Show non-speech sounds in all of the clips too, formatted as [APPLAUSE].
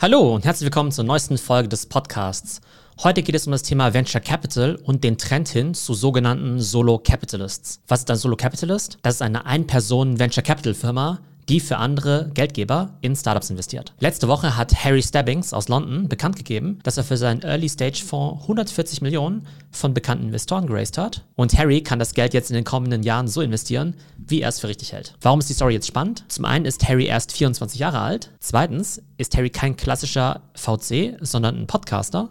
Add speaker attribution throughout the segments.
Speaker 1: Hallo und herzlich willkommen zur neuesten Folge des Podcasts. Heute geht es um das Thema Venture Capital und den Trend hin zu sogenannten Solo Capitalists. Was ist ein Solo Capitalist? Das ist eine Ein-Personen-Venture Capital Firma, die für andere Geldgeber in Startups investiert. Letzte Woche hat Harry Stabbings aus London bekannt gegeben, dass er für seinen Early-Stage-Fonds 140 Millionen von bekannten Investoren geraced hat. Und Harry kann das Geld jetzt in den kommenden Jahren so investieren, wie er es für richtig hält. Warum ist die Story jetzt spannend? Zum einen ist Harry erst 24 Jahre alt. Zweitens ist Harry kein klassischer VC, sondern ein Podcaster.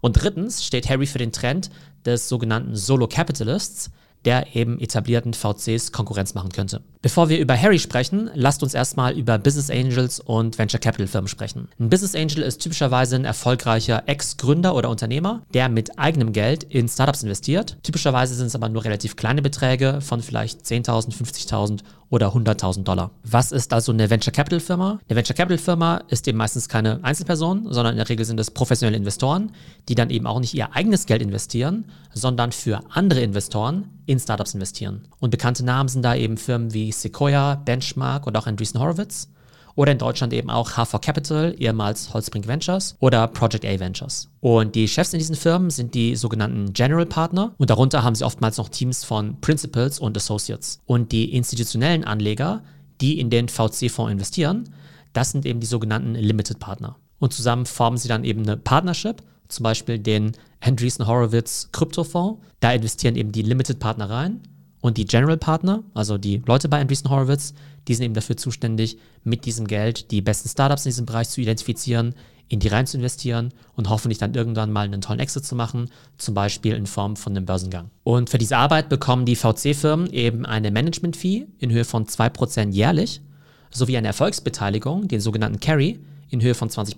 Speaker 1: Und drittens steht Harry für den Trend des sogenannten Solo Capitalists, der eben etablierten VCs Konkurrenz machen könnte. Bevor wir über Harry sprechen, lasst uns erstmal über Business Angels und Venture Capital Firmen sprechen. Ein Business Angel ist typischerweise ein erfolgreicher Ex-Gründer oder Unternehmer, der mit eigenem Geld in Startups investiert. Typischerweise sind es aber nur relativ kleine Beträge von vielleicht 10.000, 50.000 oder 100.000 Dollar. Was ist also eine Venture Capital Firma? Eine Venture Capital Firma ist eben meistens keine Einzelperson, sondern in der Regel sind es professionelle Investoren, die dann eben auch nicht ihr eigenes Geld investieren, sondern für andere Investoren in Startups investieren. Und bekannte Namen sind da eben Firmen wie Sequoia, Benchmark und auch Andreessen Horowitz. Oder in Deutschland eben auch H4 Capital, ehemals Holzbrink Ventures oder Project A Ventures. Und die Chefs in diesen Firmen sind die sogenannten General Partner und darunter haben sie oftmals noch Teams von Principals und Associates. Und die institutionellen Anleger, die in den VC-Fonds investieren, das sind eben die sogenannten Limited Partner. Und zusammen formen sie dann eben eine Partnership, zum Beispiel den Andreessen Horowitz Kryptofonds. Da investieren eben die Limited Partner rein und die General Partner, also die Leute bei Andreessen Horowitz, die sind eben dafür zuständig, mit diesem Geld die besten Startups in diesem Bereich zu identifizieren, in die rein zu investieren und hoffentlich dann irgendwann mal einen tollen Exit zu machen, zum Beispiel in Form von einem Börsengang. Und für diese Arbeit bekommen die VC-Firmen eben eine Management-Fee in Höhe von 2% jährlich sowie eine Erfolgsbeteiligung, den sogenannten Carry, in Höhe von 20%.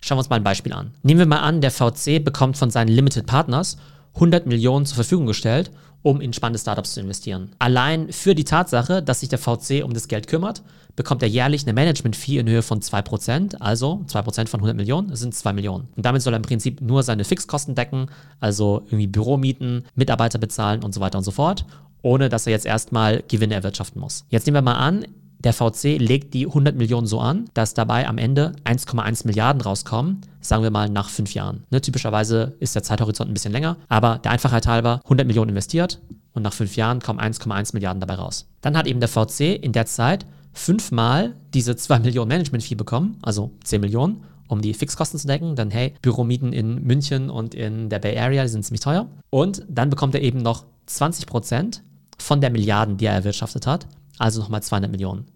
Speaker 1: Schauen wir uns mal ein Beispiel an. Nehmen wir mal an, der VC bekommt von seinen Limited Partners 100 Millionen zur Verfügung gestellt um in spannende Startups zu investieren. Allein für die Tatsache, dass sich der VC um das Geld kümmert, bekommt er jährlich eine Management-Fee in Höhe von 2%, also 2% von 100 Millionen sind 2 Millionen. Und damit soll er im Prinzip nur seine Fixkosten decken, also irgendwie Büromieten, Mitarbeiter bezahlen und so weiter und so fort, ohne dass er jetzt erstmal Gewinne erwirtschaften muss. Jetzt nehmen wir mal an, der VC legt die 100 Millionen so an, dass dabei am Ende 1,1 Milliarden rauskommen, sagen wir mal nach fünf Jahren. Ne, typischerweise ist der Zeithorizont ein bisschen länger, aber der Einfachheit halber 100 Millionen investiert und nach fünf Jahren kommen 1,1 Milliarden dabei raus. Dann hat eben der VC in der Zeit fünfmal diese 2 [LAUGHS] Millionen Management-Fee bekommen, also 10 Millionen, um die Fixkosten zu decken. Dann, hey, Büromieten in München und in der Bay Area, die sind ziemlich teuer. Und dann bekommt er eben noch 20 Prozent von der Milliarden, die er erwirtschaftet hat also nochmal 200 Millionen.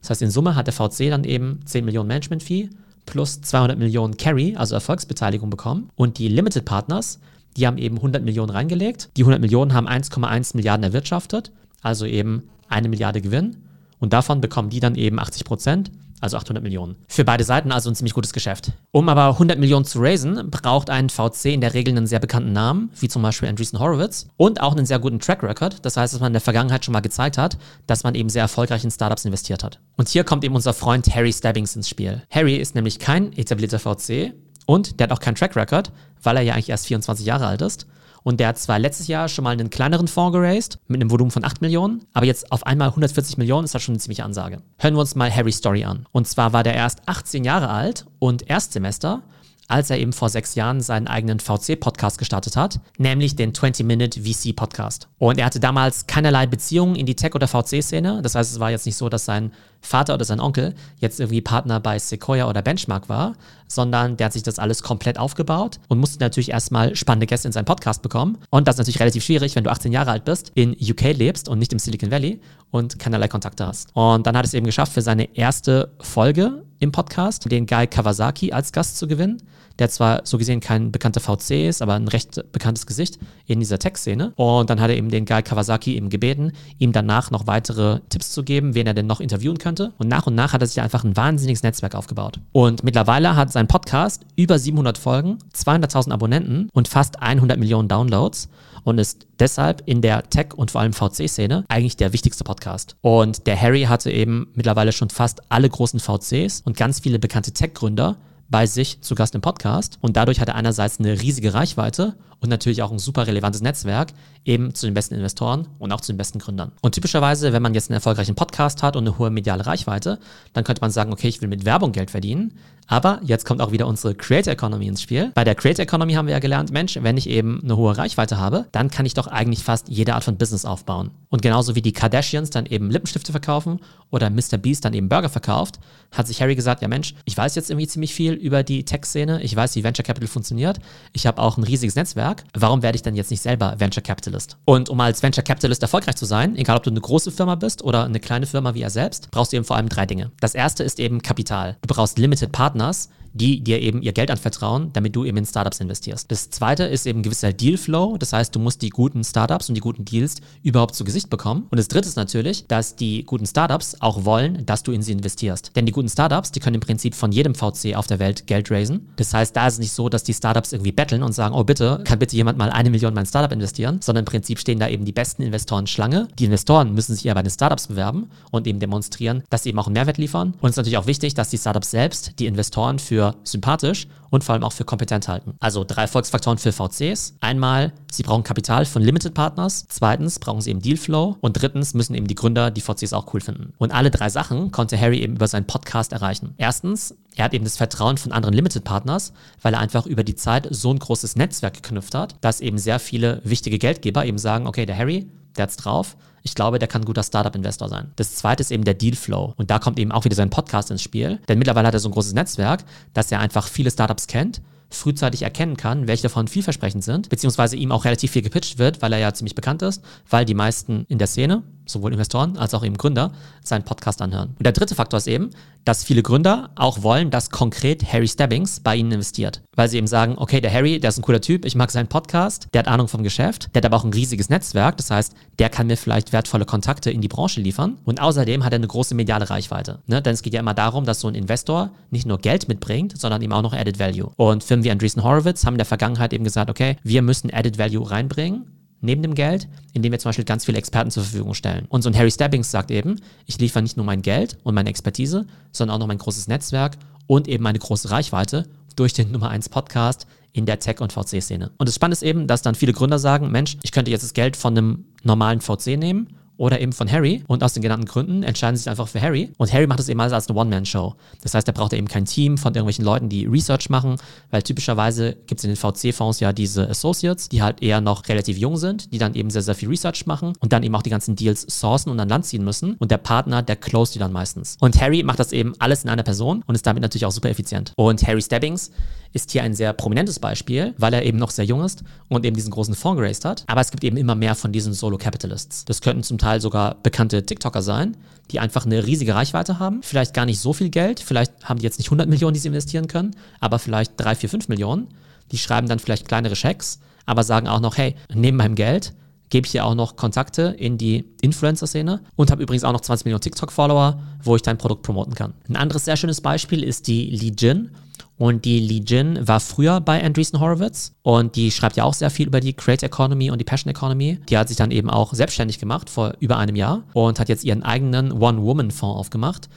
Speaker 1: Das heißt, in Summe hat der VC dann eben 10 Millionen Management-Fee plus 200 Millionen Carry, also Erfolgsbeteiligung bekommen. Und die Limited Partners, die haben eben 100 Millionen reingelegt. Die 100 Millionen haben 1,1 Milliarden erwirtschaftet, also eben eine Milliarde Gewinn. Und davon bekommen die dann eben 80 Prozent also 800 Millionen. Für beide Seiten also ein ziemlich gutes Geschäft. Um aber 100 Millionen zu raisen, braucht ein VC in der Regel einen sehr bekannten Namen, wie zum Beispiel Andreessen Horowitz, und auch einen sehr guten Track Record. Das heißt, dass man in der Vergangenheit schon mal gezeigt hat, dass man eben sehr erfolgreich in Startups investiert hat. Und hier kommt eben unser Freund Harry Stabbings ins Spiel. Harry ist nämlich kein etablierter VC und der hat auch keinen Track Record, weil er ja eigentlich erst 24 Jahre alt ist. Und der hat zwar letztes Jahr schon mal einen kleineren Fonds geraced mit einem Volumen von 8 Millionen, aber jetzt auf einmal 140 Millionen ist das schon eine ziemliche Ansage. Hören wir uns mal Harry's Story an. Und zwar war der erst 18 Jahre alt und Erstsemester als er eben vor sechs Jahren seinen eigenen VC-Podcast gestartet hat, nämlich den 20-Minute VC-Podcast. Und er hatte damals keinerlei Beziehungen in die Tech- oder VC-Szene. Das heißt, es war jetzt nicht so, dass sein Vater oder sein Onkel jetzt irgendwie Partner bei Sequoia oder Benchmark war, sondern der hat sich das alles komplett aufgebaut und musste natürlich erstmal spannende Gäste in seinen Podcast bekommen. Und das ist natürlich relativ schwierig, wenn du 18 Jahre alt bist, in UK lebst und nicht im Silicon Valley und keinerlei Kontakte hast. Und dann hat es eben geschafft, für seine erste Folge im Podcast den Guy Kawasaki als Gast zu gewinnen der zwar so gesehen kein bekannter VC ist, aber ein recht bekanntes Gesicht in dieser Tech-Szene. Und dann hat er eben den Guy Kawasaki eben gebeten, ihm danach noch weitere Tipps zu geben, wen er denn noch interviewen könnte. Und nach und nach hat er sich einfach ein wahnsinniges Netzwerk aufgebaut. Und mittlerweile hat sein Podcast über 700 Folgen, 200.000 Abonnenten und fast 100 Millionen Downloads und ist deshalb in der Tech- und vor allem VC-Szene eigentlich der wichtigste Podcast. Und der Harry hatte eben mittlerweile schon fast alle großen VCs und ganz viele bekannte Tech-Gründer bei sich zu Gast im Podcast und dadurch hat er einerseits eine riesige Reichweite und natürlich auch ein super relevantes Netzwerk eben zu den besten Investoren und auch zu den besten Gründern. Und typischerweise, wenn man jetzt einen erfolgreichen Podcast hat und eine hohe mediale Reichweite, dann könnte man sagen, okay, ich will mit Werbung Geld verdienen. Aber jetzt kommt auch wieder unsere Creator Economy ins Spiel. Bei der Creator Economy haben wir ja gelernt, Mensch, wenn ich eben eine hohe Reichweite habe, dann kann ich doch eigentlich fast jede Art von Business aufbauen. Und genauso wie die Kardashians dann eben Lippenstifte verkaufen oder Mr. Beast dann eben Burger verkauft, hat sich Harry gesagt, ja Mensch, ich weiß jetzt irgendwie ziemlich viel über die Tech-Szene, ich weiß, wie Venture Capital funktioniert, ich habe auch ein riesiges Netzwerk, warum werde ich dann jetzt nicht selber Venture Capitalist? Und um als Venture Capitalist erfolgreich zu sein, egal ob du eine große Firma bist oder eine kleine Firma wie er selbst, brauchst du eben vor allem drei Dinge. Das erste ist eben Kapital. Du brauchst Limited Partners, die dir eben ihr Geld anvertrauen, damit du eben in Startups investierst. Das zweite ist eben gewisser Dealflow. Das heißt, du musst die guten Startups und die guten Deals überhaupt zu Gesicht bekommen. Und das dritte ist natürlich, dass die guten Startups auch wollen, dass du in sie investierst. Denn die guten Startups, die können im Prinzip von jedem VC auf der Welt Geld raisen. Das heißt, da ist es nicht so, dass die Startups irgendwie betteln und sagen, oh bitte, kann bitte jemand mal eine Million in mein Startup investieren, sondern im Prinzip stehen da eben die besten Investoren Schlange. Die Investoren müssen sich eher bei den Startups bewerben und eben demonstrieren, dass sie eben auch einen Mehrwert liefern. Und es ist natürlich auch wichtig, dass die Startups selbst die Investoren für sympathisch und vor allem auch für kompetent halten. Also drei Erfolgsfaktoren für VCs. Einmal, sie brauchen Kapital von Limited Partners. Zweitens brauchen sie eben Dealflow. Und drittens müssen eben die Gründer die VCs auch cool finden. Und alle drei Sachen konnte Harry eben über seinen Podcast erreichen. Erstens, er hat eben das Vertrauen von anderen Limited Partners, weil er einfach über die Zeit so ein großes Netzwerk geknüpft hat, dass eben sehr viele wichtige Geldgeber eben sagen, okay, der Harry, der hat's drauf. Ich glaube, der kann ein guter Startup-Investor sein. Das zweite ist eben der Dealflow. Und da kommt eben auch wieder sein Podcast ins Spiel. Denn mittlerweile hat er so ein großes Netzwerk, dass er einfach viele Startups kennt frühzeitig erkennen kann, welche davon vielversprechend sind, beziehungsweise ihm auch relativ viel gepitcht wird, weil er ja ziemlich bekannt ist, weil die meisten in der Szene, sowohl Investoren als auch eben Gründer, seinen Podcast anhören. Und der dritte Faktor ist eben, dass viele Gründer auch wollen, dass konkret Harry Stebbings bei ihnen investiert. Weil sie eben sagen, okay, der Harry, der ist ein cooler Typ, ich mag seinen Podcast, der hat Ahnung vom Geschäft, der hat aber auch ein riesiges Netzwerk, das heißt, der kann mir vielleicht wertvolle Kontakte in die Branche liefern und außerdem hat er eine große mediale Reichweite. Ne? Denn es geht ja immer darum, dass so ein Investor nicht nur Geld mitbringt, sondern eben auch noch Added Value. Und Firmen wie Andreessen Horowitz haben in der Vergangenheit eben gesagt, okay, wir müssen Added Value reinbringen, neben dem Geld, indem wir zum Beispiel ganz viele Experten zur Verfügung stellen. Und so ein Harry Stebbings sagt eben, ich liefere nicht nur mein Geld und meine Expertise, sondern auch noch mein großes Netzwerk und eben meine große Reichweite durch den Nummer 1 Podcast in der Tech- und VC-Szene. Und das Spannende ist eben, dass dann viele Gründer sagen, Mensch, ich könnte jetzt das Geld von einem normalen VC nehmen oder eben von Harry. Und aus den genannten Gründen entscheiden sie sich einfach für Harry. Und Harry macht es eben also als eine One-Man-Show. Das heißt, er braucht eben kein Team von irgendwelchen Leuten, die Research machen, weil typischerweise gibt es in den VC-Fonds ja diese Associates, die halt eher noch relativ jung sind, die dann eben sehr, sehr viel Research machen und dann eben auch die ganzen Deals sourcen und an Land ziehen müssen. Und der Partner, der closed die dann meistens. Und Harry macht das eben alles in einer Person und ist damit natürlich auch super effizient. Und Harry Stebbings ist hier ein sehr prominentes Beispiel, weil er eben noch sehr jung ist und eben diesen großen Fonds geraced hat. Aber es gibt eben immer mehr von diesen Solo-Capitalists. Das könnten zum Teil sogar bekannte TikToker sein, die einfach eine riesige Reichweite haben, vielleicht gar nicht so viel Geld, vielleicht haben die jetzt nicht 100 Millionen, die sie investieren können, aber vielleicht 3, 4, 5 Millionen. Die schreiben dann vielleicht kleinere Schecks, aber sagen auch noch, hey, neben meinem Geld gebe ich dir auch noch Kontakte in die Influencer-Szene und habe übrigens auch noch 20 Millionen TikTok-Follower, wo ich dein Produkt promoten kann. Ein anderes sehr schönes Beispiel ist die Li Jin. Und die Li Jin war früher bei Andreessen Horowitz und die schreibt ja auch sehr viel über die Create Economy und die Passion Economy. Die hat sich dann eben auch selbstständig gemacht vor über einem Jahr und hat jetzt ihren eigenen One-Woman-Fonds aufgemacht,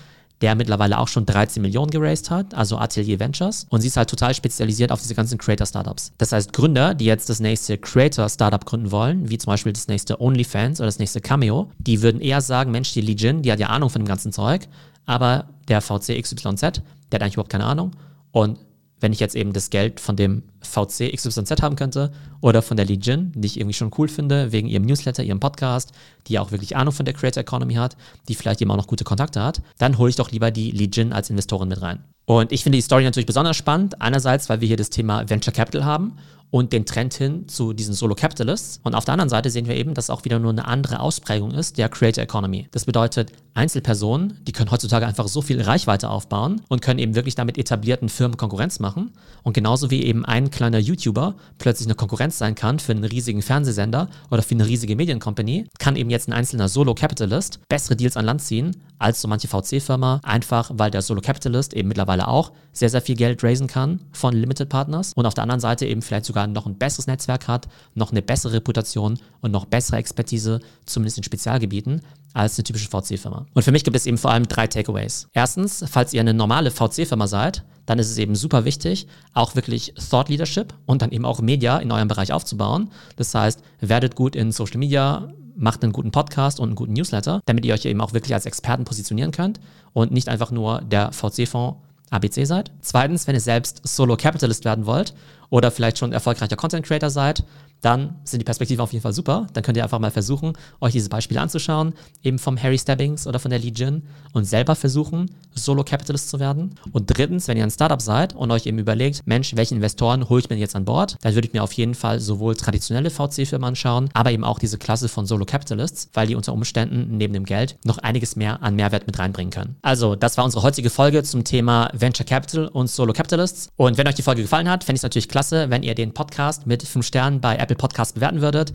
Speaker 1: der mittlerweile auch schon 13 Millionen geraced hat, also Atelier Ventures. Und sie ist halt total spezialisiert auf diese ganzen Creator-Startups. Das heißt, Gründer, die jetzt das nächste Creator-Startup gründen wollen, wie zum Beispiel das nächste OnlyFans oder das nächste Cameo, die würden eher sagen, Mensch, die Li Jin, die hat ja Ahnung von dem ganzen Zeug, aber der VC XYZ, der hat eigentlich überhaupt keine Ahnung und wenn ich jetzt eben das Geld von dem VC XYZ haben könnte oder von der Legion, die ich irgendwie schon cool finde, wegen ihrem Newsletter, ihrem Podcast, die ja auch wirklich Ahnung von der Creator Economy hat, die vielleicht eben auch noch gute Kontakte hat, dann hole ich doch lieber die Legion als Investorin mit rein. Und ich finde die Story natürlich besonders spannend. Einerseits, weil wir hier das Thema Venture Capital haben und den Trend hin zu diesen Solo Capitalists. Und auf der anderen Seite sehen wir eben, dass auch wieder nur eine andere Ausprägung ist der Creator Economy. Das bedeutet, Einzelpersonen, die können heutzutage einfach so viel Reichweite aufbauen und können eben wirklich damit etablierten Firmen Konkurrenz machen. Und genauso wie eben ein kleiner YouTuber plötzlich eine Konkurrenz sein kann für einen riesigen Fernsehsender oder für eine riesige Mediencompany, kann eben jetzt ein einzelner Solo Capitalist bessere Deals an Land ziehen als so manche VC-Firma, einfach weil der Solo Capitalist eben mittlerweile auch sehr, sehr viel Geld raisen kann von Limited Partners und auf der anderen Seite eben vielleicht sogar noch ein besseres Netzwerk hat, noch eine bessere Reputation und noch bessere Expertise, zumindest in Spezialgebieten, als eine typische VC-Firma. Und für mich gibt es eben vor allem drei Takeaways. Erstens, falls ihr eine normale VC-Firma seid, dann ist es eben super wichtig, auch wirklich Thought Leadership und dann eben auch Media in eurem Bereich aufzubauen. Das heißt, werdet gut in Social Media, macht einen guten Podcast und einen guten Newsletter, damit ihr euch eben auch wirklich als Experten positionieren könnt und nicht einfach nur der VC-Fonds ABC seid. Zweitens, wenn ihr selbst Solo Capitalist werden wollt oder vielleicht schon erfolgreicher Content Creator seid, dann sind die Perspektiven auf jeden Fall super. Dann könnt ihr einfach mal versuchen, euch diese Beispiele anzuschauen, eben vom Harry Stabbings oder von der Legion und selber versuchen, Solo Capitalist zu werden. Und drittens, wenn ihr ein Startup seid und euch eben überlegt, Mensch, welche Investoren hole ich mir jetzt an Bord, dann würde ich mir auf jeden Fall sowohl traditionelle VC-Firmen anschauen, aber eben auch diese Klasse von Solo Capitalists, weil die unter Umständen neben dem Geld noch einiges mehr an Mehrwert mit reinbringen können. Also, das war unsere heutige Folge zum Thema Venture Capital und Solo Capitalists. Und wenn euch die Folge gefallen hat, fände ich es natürlich klasse, wenn ihr den Podcast mit 5 Sternen bei Apple Podcast bewerten würdet,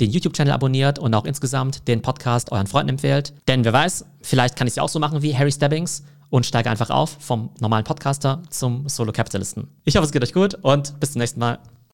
Speaker 1: den YouTube-Channel abonniert und auch insgesamt den Podcast euren Freunden empfehlt. Denn wer weiß, vielleicht kann ich es ja auch so machen wie Harry Stabbings und steige einfach auf vom normalen Podcaster zum Solo-Kapitalisten. Ich hoffe, es geht euch gut und bis zum nächsten Mal.